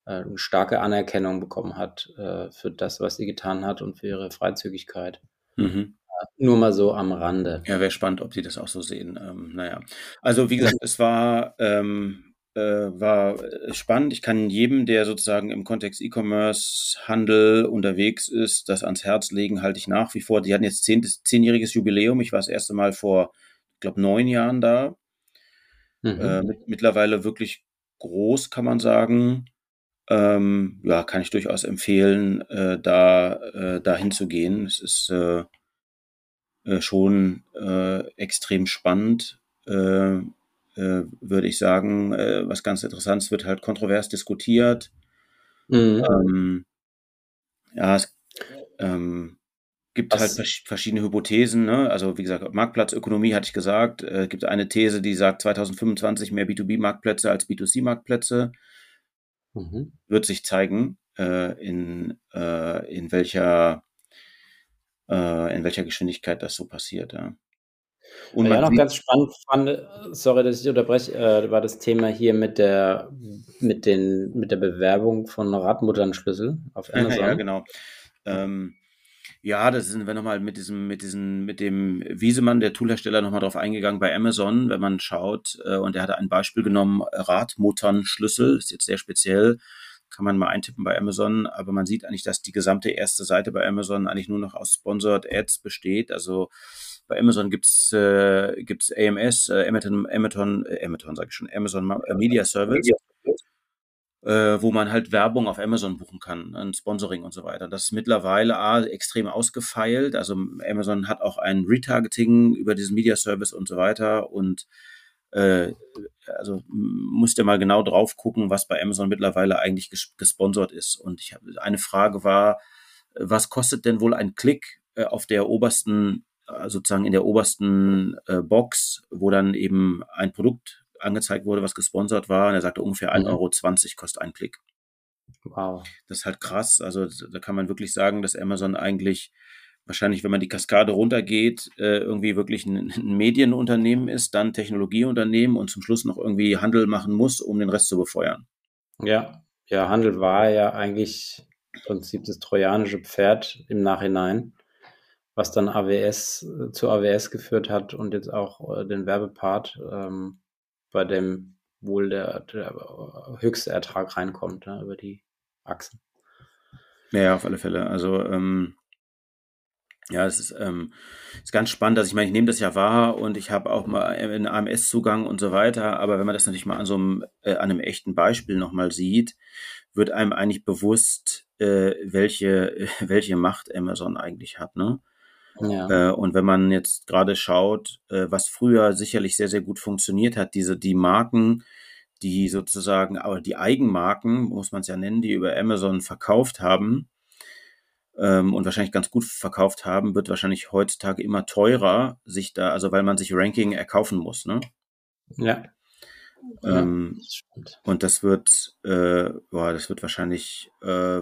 eine starke Anerkennung bekommen hat äh, für das, was sie getan hat und für ihre Freizügigkeit. Mhm. Äh, nur mal so am Rande. Ja, wäre spannend, ob die das auch so sehen. Ähm, naja, also wie gesagt, es war, ähm, äh, war spannend. Ich kann jedem, der sozusagen im Kontext E-Commerce, Handel unterwegs ist, das ans Herz legen, halte ich nach wie vor. Die hatten jetzt zehn, zehnjähriges Jubiläum. Ich war das erste Mal vor, ich glaube, neun Jahren da. Mhm. Äh, mit, mittlerweile wirklich groß, kann man sagen ähm, ja, kann ich durchaus empfehlen, äh, da äh, dahin zu gehen. Es ist äh, äh, schon äh, extrem spannend, äh, würde ich sagen. Was ganz interessant ist, wird halt kontrovers diskutiert. Mhm. Ähm, ja, es ähm, gibt was? halt verschiedene Hypothesen. Ne? Also wie gesagt, Marktplatzökonomie hatte ich gesagt. Äh, gibt eine These, die sagt 2025 mehr B2B-Marktplätze als B2C-Marktplätze. Mhm. Wird sich zeigen, äh, in, äh, in, welcher, äh, in welcher Geschwindigkeit das so passiert. Ja. Und ja, noch ganz spannend fand, sorry, dass ich unterbreche, äh, war das Thema hier mit der, mit den, mit der Bewerbung von Radmutternschlüssel auf Amazon. ja, genau. Ähm, ja, da sind wir nochmal mit diesem, mit diesem, mit dem Wiesemann, der Toolhersteller, nochmal drauf eingegangen bei Amazon, wenn man schaut, äh, und er hatte ein Beispiel genommen, Radmutternschlüssel, ist jetzt sehr speziell, kann man mal eintippen bei Amazon, aber man sieht eigentlich, dass die gesamte erste Seite bei Amazon eigentlich nur noch aus Sponsored Ads besteht. Also bei Amazon gibt's äh, AMS, äh, Amazon, Amazon, äh, Amazon sage ich schon, Amazon äh, Media Service äh, wo man halt Werbung auf Amazon buchen kann, ein Sponsoring und so weiter. Das ist mittlerweile A, extrem ausgefeilt. Also Amazon hat auch ein Retargeting über diesen Media Service und so weiter. Und äh, also musst ihr mal genau drauf gucken, was bei Amazon mittlerweile eigentlich ges gesponsert ist. Und ich habe eine Frage war, was kostet denn wohl ein Klick äh, auf der obersten äh, sozusagen in der obersten äh, Box, wo dann eben ein Produkt angezeigt wurde, was gesponsert war. Und er sagte ungefähr 1,20 mhm. Euro kostet ein Klick. Wow. Das ist halt krass. Also da kann man wirklich sagen, dass Amazon eigentlich wahrscheinlich, wenn man die Kaskade runtergeht, äh, irgendwie wirklich ein, Medienunternehmen ist, dann Technologieunternehmen und zum Schluss noch irgendwie Handel machen muss, um den Rest zu befeuern. Ja, ja, Handel war ja eigentlich im Prinzip das trojanische Pferd im Nachhinein, was dann AWS äh, zu AWS geführt hat und jetzt auch äh, den Werbepart, ähm, bei dem wohl der, der höchste Ertrag reinkommt ne, über die Achsen. Ja, auf alle Fälle. Also ähm, ja, es ist, ähm, ist ganz spannend. Also ich meine, ich nehme das ja wahr und ich habe auch mal einen AMS-Zugang und so weiter. Aber wenn man das natürlich mal an so einem, äh, an einem echten Beispiel nochmal sieht, wird einem eigentlich bewusst, äh, welche, welche Macht Amazon eigentlich hat. Ne? Ja. Äh, und wenn man jetzt gerade schaut, äh, was früher sicherlich sehr, sehr gut funktioniert hat, diese, die Marken, die sozusagen, aber die Eigenmarken, muss man es ja nennen, die über Amazon verkauft haben ähm, und wahrscheinlich ganz gut verkauft haben, wird wahrscheinlich heutzutage immer teurer, sich da, also weil man sich Ranking erkaufen muss, ne? Ja. Ähm, ja, das und das wird, äh, boah, das wird wahrscheinlich äh,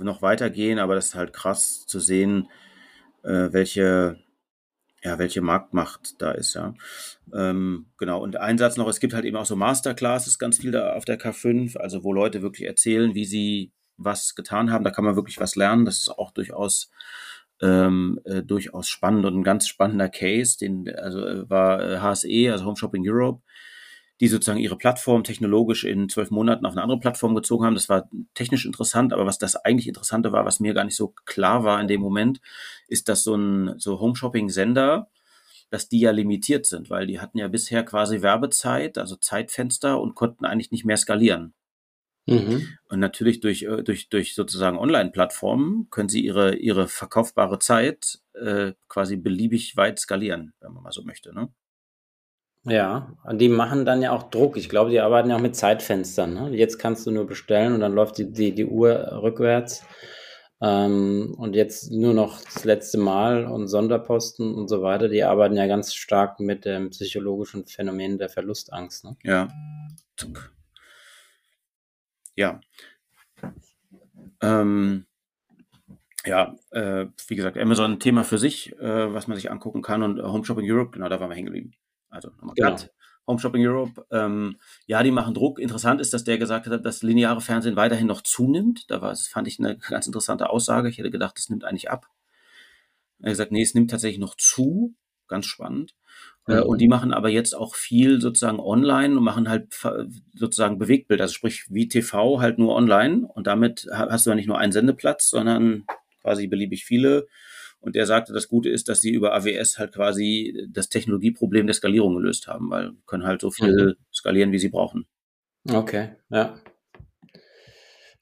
noch weitergehen, aber das ist halt krass zu sehen, äh, welche, ja, welche Marktmacht da ist, ja. Ähm, genau, und ein Satz noch, es gibt halt eben auch so Masterclasses, ganz viel da auf der K5, also wo Leute wirklich erzählen, wie sie was getan haben, da kann man wirklich was lernen, das ist auch durchaus ähm, äh, durchaus spannend und ein ganz spannender Case, den also äh, war HSE, also Home Shopping Europe, die sozusagen ihre Plattform technologisch in zwölf Monaten auf eine andere Plattform gezogen haben. Das war technisch interessant, aber was das eigentlich Interessante war, was mir gar nicht so klar war in dem Moment, ist, dass so ein so Home-Shopping-Sender, dass die ja limitiert sind, weil die hatten ja bisher quasi Werbezeit, also Zeitfenster und konnten eigentlich nicht mehr skalieren. Mhm. Und natürlich durch, äh, durch, durch sozusagen Online-Plattformen können sie ihre, ihre verkaufbare Zeit äh, quasi beliebig weit skalieren, wenn man mal so möchte. Ne? Ja, und die machen dann ja auch Druck. Ich glaube, die arbeiten ja auch mit Zeitfenstern. Ne? Jetzt kannst du nur bestellen und dann läuft die, die, die Uhr rückwärts. Ähm, und jetzt nur noch das letzte Mal und Sonderposten und so weiter. Die arbeiten ja ganz stark mit dem psychologischen Phänomen der Verlustangst. Ne? Ja. Ja. Ähm, ja, äh, wie gesagt, Amazon ein Thema für sich, äh, was man sich angucken kann und Home Shopping Europe, genau, da waren wir hängen geblieben. Also nochmal genau. Home Shopping Europe. Ähm, ja, die machen Druck. Interessant ist, dass der gesagt hat, dass lineare Fernsehen weiterhin noch zunimmt. Da war, das fand ich eine ganz interessante Aussage. Ich hätte gedacht, es nimmt eigentlich ab. Er hat gesagt, nee, es nimmt tatsächlich noch zu. Ganz spannend. Äh, mhm. und die machen aber jetzt auch viel sozusagen online und machen halt sozusagen Bewegtbild, also sprich wie TV halt nur online. Und damit hast du ja nicht nur einen Sendeplatz, sondern quasi beliebig viele und er sagte, das Gute ist, dass sie über AWS halt quasi das Technologieproblem der Skalierung gelöst haben, weil können halt so viel mhm. skalieren, wie sie brauchen. Okay, ja.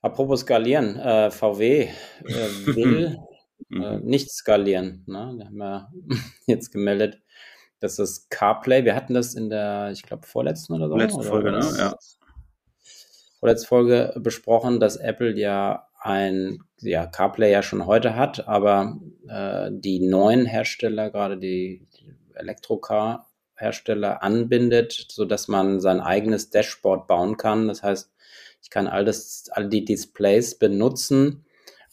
Apropos skalieren, äh, VW äh, will äh, mhm. nicht skalieren. Ne? Wir haben ja jetzt gemeldet, dass das CarPlay, wir hatten das in der, ich glaube, vorletzten oder so. Letzte Folge, ne? Ja. Vorletzte Folge besprochen, dass Apple ja ein ja, CarPlay ja schon heute hat, aber äh, die neuen Hersteller, gerade die, Elektrocar-Hersteller, anbindet, sodass man sein eigenes Dashboard bauen kann. Das heißt, ich kann all, das, all die Displays benutzen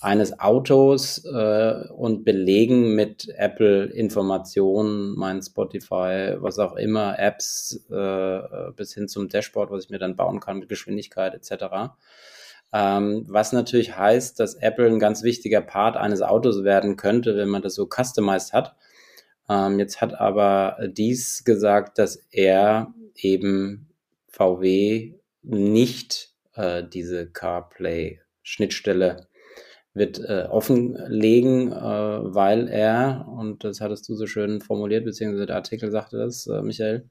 eines Autos äh, und belegen mit Apple-Informationen, mein Spotify, was auch immer, Apps äh, bis hin zum Dashboard, was ich mir dann bauen kann mit Geschwindigkeit etc. Ähm, was natürlich heißt, dass Apple ein ganz wichtiger Part eines Autos werden könnte, wenn man das so customized hat. Ähm, jetzt hat aber dies gesagt, dass er eben VW nicht äh, diese CarPlay-Schnittstelle wird äh, offenlegen, äh, weil er, und das hattest du so schön formuliert, beziehungsweise der Artikel sagte das, äh, Michael,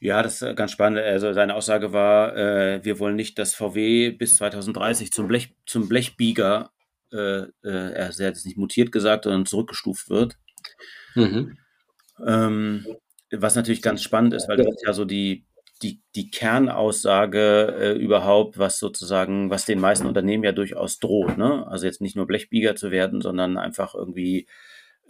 ja, das ist ganz spannend. Also seine Aussage war, äh, wir wollen nicht, dass VW bis 2030 zum, Blech, zum Blechbieger, äh, äh, er hat es nicht mutiert gesagt, sondern zurückgestuft wird. Mhm. Ähm, was natürlich ganz spannend ist, weil das ist ja so die, die, die Kernaussage äh, überhaupt, was sozusagen, was den meisten Unternehmen ja durchaus droht. Ne? Also jetzt nicht nur Blechbieger zu werden, sondern einfach irgendwie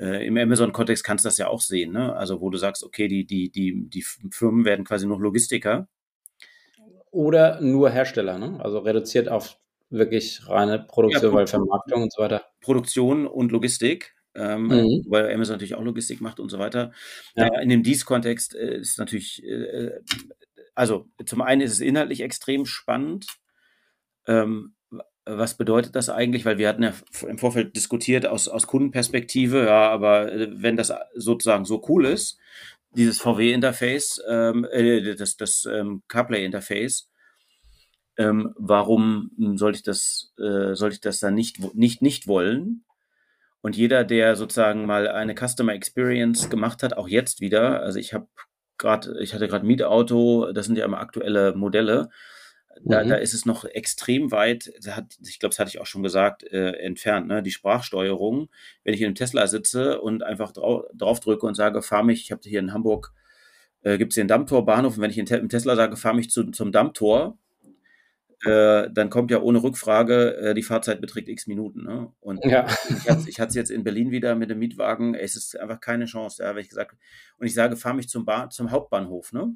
Äh, Im Amazon-Kontext kannst du das ja auch sehen, ne? Also wo du sagst, okay, die, die, die, die Firmen werden quasi nur Logistiker. Oder nur Hersteller, ne? Also reduziert auf wirklich reine Produktion, ja, weil Vermarktung und so weiter. Produktion und Logistik. Ähm, mhm. weil Amazon natürlich auch Logistik macht und so weiter. Ja. in dem Dies-Kontext äh, ist natürlich, äh, also zum einen ist es inhaltlich extrem spannend. Ähm, was bedeutet das eigentlich? Weil wir hatten ja im Vorfeld diskutiert aus, aus Kundenperspektive, ja, aber äh, wenn das sozusagen so cool ist, dieses VW-Interface, ähm, äh, das, das ähm, CarPlay-Interface, ähm, warum sollte ich das, äh, sollte ich das dann nicht, nicht, nicht wollen? Und jeder, der sozusagen mal eine Customer Experience gemacht hat, auch jetzt wieder, also ich habe gerade, ich hatte gerade Mietauto, das sind ja immer aktuelle Modelle, da, mhm. da ist es noch extrem weit, hat, ich glaube, das hatte ich auch schon gesagt, äh, entfernt, ne? die Sprachsteuerung. Wenn ich in einem Tesla sitze und einfach drau drauf drücke und sage, fahr mich, ich habe hier in Hamburg, äh, gibt es hier einen Dammtor-Bahnhof und wenn ich in im Tesla sage, fahr mich zu, zum Dammtor, äh, dann kommt ja ohne Rückfrage, äh, die Fahrzeit beträgt x Minuten. Ne? Und ja. ich hatte es jetzt in Berlin wieder mit dem Mietwagen, es ist einfach keine Chance, ja, wenn ich gesagt und ich sage, fahr mich zum, ba zum Hauptbahnhof, ne?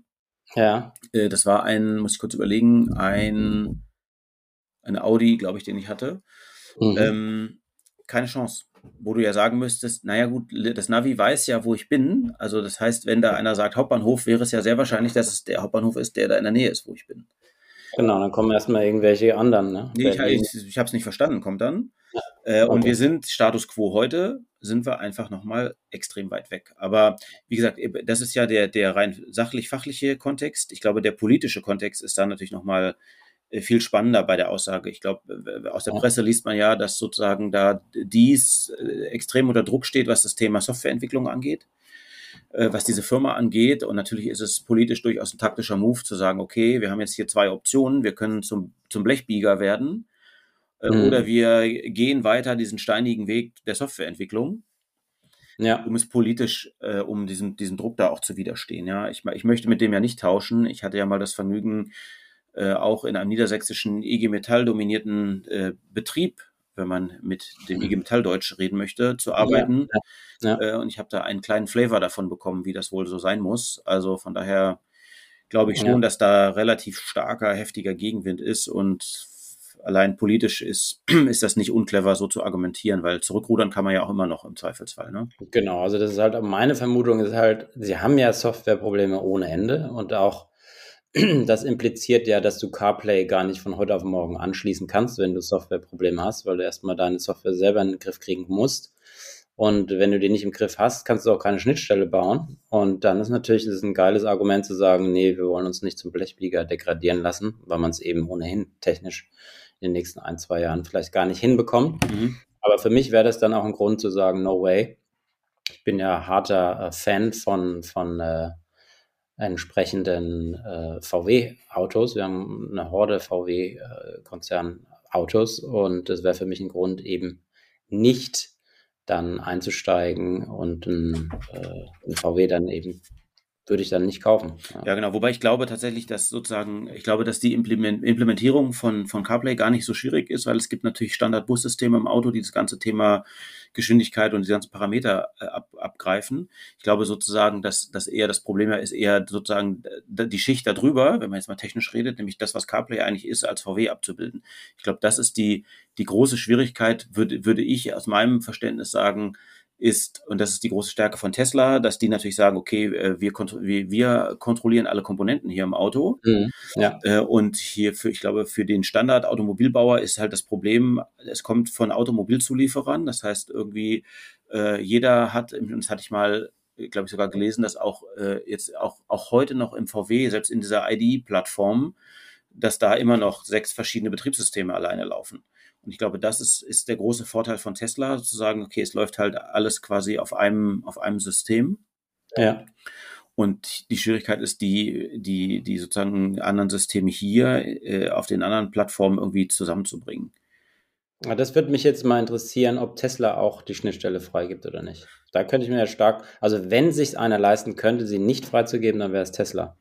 Ja. Äh, das war ein, muss ich kurz überlegen, ein, ein Audi, glaube ich, den ich hatte. Mhm. Ähm, keine Chance. Wo du ja sagen müsstest, naja gut, das Navi weiß ja, wo ich bin. Also das heißt, wenn da einer sagt Hauptbahnhof, wäre es ja sehr wahrscheinlich, dass es der Hauptbahnhof ist, der da in der Nähe ist, wo ich bin. Genau, dann kommen erstmal irgendwelche anderen. Ne? Nee, ich, ich, ich habe es nicht verstanden, kommt dann. Ja. Äh, okay. Und wir sind Status quo heute, sind wir einfach nochmal extrem weit weg. Aber wie gesagt, das ist ja der, der rein sachlich-fachliche Kontext. Ich glaube, der politische Kontext ist da natürlich nochmal äh, viel spannender bei der Aussage. Ich glaube, aus der Presse liest man ja, dass sozusagen da dies äh, extrem unter Druck steht, was das Thema Softwareentwicklung angeht, äh, was diese Firma angeht. Und natürlich ist es politisch durchaus ein taktischer Move zu sagen, okay, wir haben jetzt hier zwei Optionen, wir können zum, zum Blechbieger werden mhm. oder wir gehen weiter diesen steinigen Weg der Softwareentwicklung. Ja. Um es politisch, äh, um diesem, diesem Druck da auch zu widerstehen. Ja, ich, ich möchte mit dem ja nicht tauschen. Ich hatte ja mal das Vergnügen, äh, auch in einem niedersächsischen IG Metall dominierten äh, Betrieb, wenn man mit dem IG Metall Deutsch reden möchte, zu arbeiten. Ja. Ja. Äh, und ich habe da einen kleinen Flavor davon bekommen, wie das wohl so sein muss. Also von daher glaube ich schon, dass da relativ starker, heftiger Gegenwind ist und allein politisch ist, ist das nicht unclever, so zu argumentieren, weil zurückrudern kann man ja auch immer noch im Zweifelsfall. Ne? Genau, also das ist halt meine Vermutung ist halt, sie haben ja Softwareprobleme ohne Ende und auch das impliziert ja, dass du CarPlay gar nicht von heute auf morgen anschließen kannst, wenn du Softwareprobleme hast, weil du erstmal deine Software selber in den Griff kriegen musst. Und wenn du die nicht im Griff hast, kannst du auch keine Schnittstelle bauen. Und dann ist natürlich ist ein geiles Argument zu sagen, nee, wir wollen uns nicht zum Blechbieger degradieren lassen, weil man es eben ohnehin technisch in den nächsten ein, zwei Jahren vielleicht gar nicht hinbekommt. Mhm. Aber für mich wäre das dann auch ein Grund zu sagen, no way. Ich bin ja harter äh, Fan von, von äh, entsprechenden äh, VW-Autos. Wir haben eine Horde VW-Konzern-Autos äh, und das wäre für mich ein Grund, eben nicht dann einzusteigen und ein, äh, ein VW dann eben würde ich dann nicht kaufen. Ja. ja. genau. Wobei ich glaube tatsächlich, dass sozusagen, ich glaube, dass die Implementierung von, von CarPlay gar nicht so schwierig ist, weil es gibt natürlich Standard-Bussysteme im Auto, die das ganze Thema Geschwindigkeit und die ganzen Parameter äh, ab, abgreifen. Ich glaube sozusagen, dass, dass eher das Problem ist eher sozusagen die Schicht darüber, wenn man jetzt mal technisch redet, nämlich das, was CarPlay eigentlich ist, als VW abzubilden. Ich glaube, das ist die, die große Schwierigkeit, würde, würde ich aus meinem Verständnis sagen, ist, und das ist die große Stärke von Tesla, dass die natürlich sagen, okay, äh, wir, kontro wir kontrollieren alle Komponenten hier im Auto. Mhm, ja. Äh, und hier für, ich glaube, für den Standard-Automobilbauer ist halt das Problem, es kommt von Automobilzulieferern. Das heißt, irgendwie äh, jeder hat, das hatte ich mal, glaube ich, sogar gelesen, dass auch jetzt auch, auch heute noch im VW, selbst in dieser ID-Plattform, dass da immer noch sechs verschiedene Betriebssysteme alleine laufen. Und ich glaube, das ist, ist der große Vorteil von Tesla, zu sagen, okay, es läuft halt alles quasi auf einem, auf einem System. Ja. Und die Schwierigkeit ist, die, die, die sozusagen anderen Systeme hier äh, auf den anderen Plattformen irgendwie zusammenzubringen. Das würde mich jetzt mal interessieren, ob Tesla auch die Schnittstelle freigibt oder nicht. Da könnte ich mir ja stark, also wenn sich einer leisten könnte, sie nicht freizugeben, dann wäre es Tesla.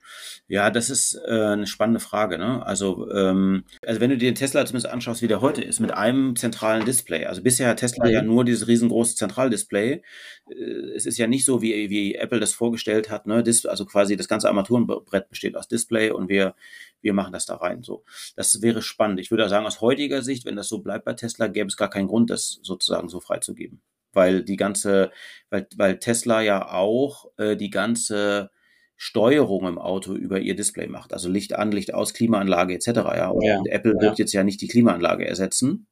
Ja, das ist äh, eine spannende Frage. Ne? Also, ähm, also wenn du dir den Tesla zumindest anschaust, wie der heute ist, mit einem zentralen Display. Also bisher hat Tesla mhm. ja nur dieses riesengroße Zentraldisplay. Äh, es ist ja nicht so, wie, wie Apple das vorgestellt hat. Ne? Dis also quasi das ganze Armaturenbrett besteht aus Display und wir, wir machen das da rein. So, Das wäre spannend. Ich würde sagen, aus heutiger Sicht, wenn das so bleibt bei Tesla, gäbe es gar keinen Grund, das sozusagen so freizugeben weil die ganze, weil, weil Tesla ja auch äh, die ganze Steuerung im Auto über ihr Display macht. Also Licht an, Licht aus, Klimaanlage etc. Ja. Und ja. Apple ja. wird jetzt ja nicht die Klimaanlage ersetzen,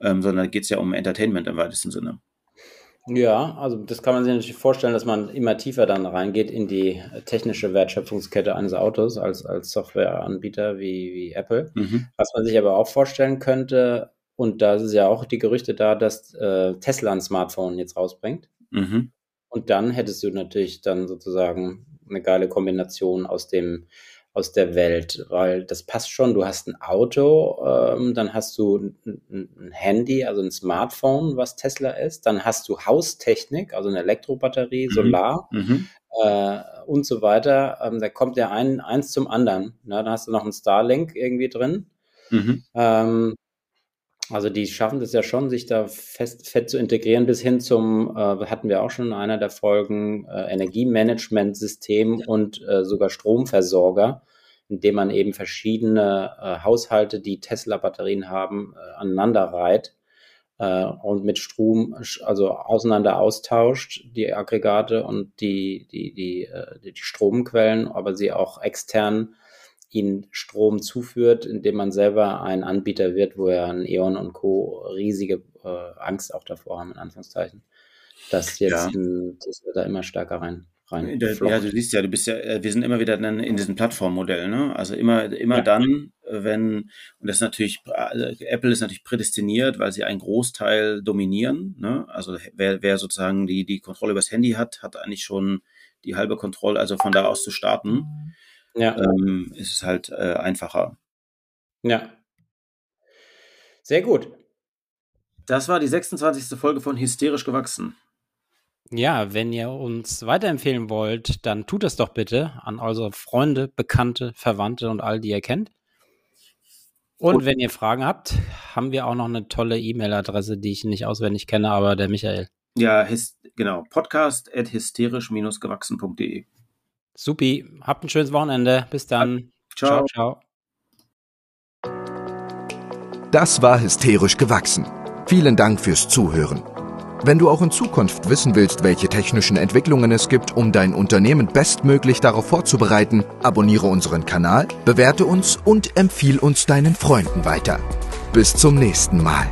ähm, sondern geht es ja um Entertainment im weitesten Sinne. Ja, also das kann man sich natürlich vorstellen, dass man immer tiefer dann reingeht in die technische Wertschöpfungskette eines Autos als, als Softwareanbieter wie, wie Apple. Mhm. Was man sich aber auch vorstellen könnte, und da ist ja auch die Gerüchte da, dass äh, Tesla ein Smartphone jetzt rausbringt. Mhm. Und dann hättest du natürlich dann sozusagen eine geile Kombination aus dem aus der Welt, weil das passt schon. Du hast ein Auto, ähm, dann hast du ein, ein, Handy, also ein Smartphone, was Tesla ist. Dann hast du Haustechnik, also eine Elektrobatterie, mhm. Solar mhm. Äh, und so weiter. Ähm, da kommt ja ein, eins zum anderen. Na, dann hast du noch ein Starlink irgendwie drin. Mhm. Ähm, also die schaffen es ja schon, sich da fest, fett zu integrieren, bis hin zum, äh, hatten wir auch schon in einer der Folgen, äh, Energiemanagementsystem und äh, sogar Stromversorger, indem man eben verschiedene äh, Haushalte, die Tesla-Batterien haben, äh, aneinander reiht äh, und mit Strom, also auseinander austauscht, die Aggregate und die, die, die, äh, die Stromquellen, aber sie auch extern ihnen Strom zuführt, indem man selber ein Anbieter wird, wo ja ein E.ON und Co. riesige äh, Angst auch davor haben, in Anführungszeichen, dass jetzt ja. ein, das da immer stärker rein. rein ja, du siehst ja, du bist ja, äh, wir sind immer wieder dann in diesem Plattformmodell, ne? Also immer, immer ja. dann, wenn, und das ist natürlich, also Apple ist natürlich prädestiniert, weil sie einen Großteil dominieren, ne? Also wer, wer sozusagen die, die Kontrolle über das Handy hat, hat eigentlich schon die halbe Kontrolle, also von da aus zu starten ja. ähm, ist es halt äh, einfacher. Ja. Sehr gut. Das war die 26. Folge von Hysterisch gewachsen. Ja, wenn ihr uns weiterempfehlen wollt, dann tut das doch bitte an eure Freunde, Bekannte, Verwandte und all, die ihr kennt. Und, und wenn ihr Fragen habt, haben wir auch noch eine tolle E-Mail-Adresse, die ich nicht auswendig kenne, aber der Michael. Ja, genau. Podcast at hysterisch-gewachsen.de. Supi, habt ein schönes Wochenende. Bis dann. Ciao. ciao, ciao. Das war hysterisch gewachsen. Vielen Dank fürs Zuhören. Wenn du auch in Zukunft wissen willst, welche technischen Entwicklungen es gibt, um dein Unternehmen bestmöglich darauf vorzubereiten, abonniere unseren Kanal, bewerte uns und empfiehl uns deinen Freunden weiter. Bis zum nächsten Mal.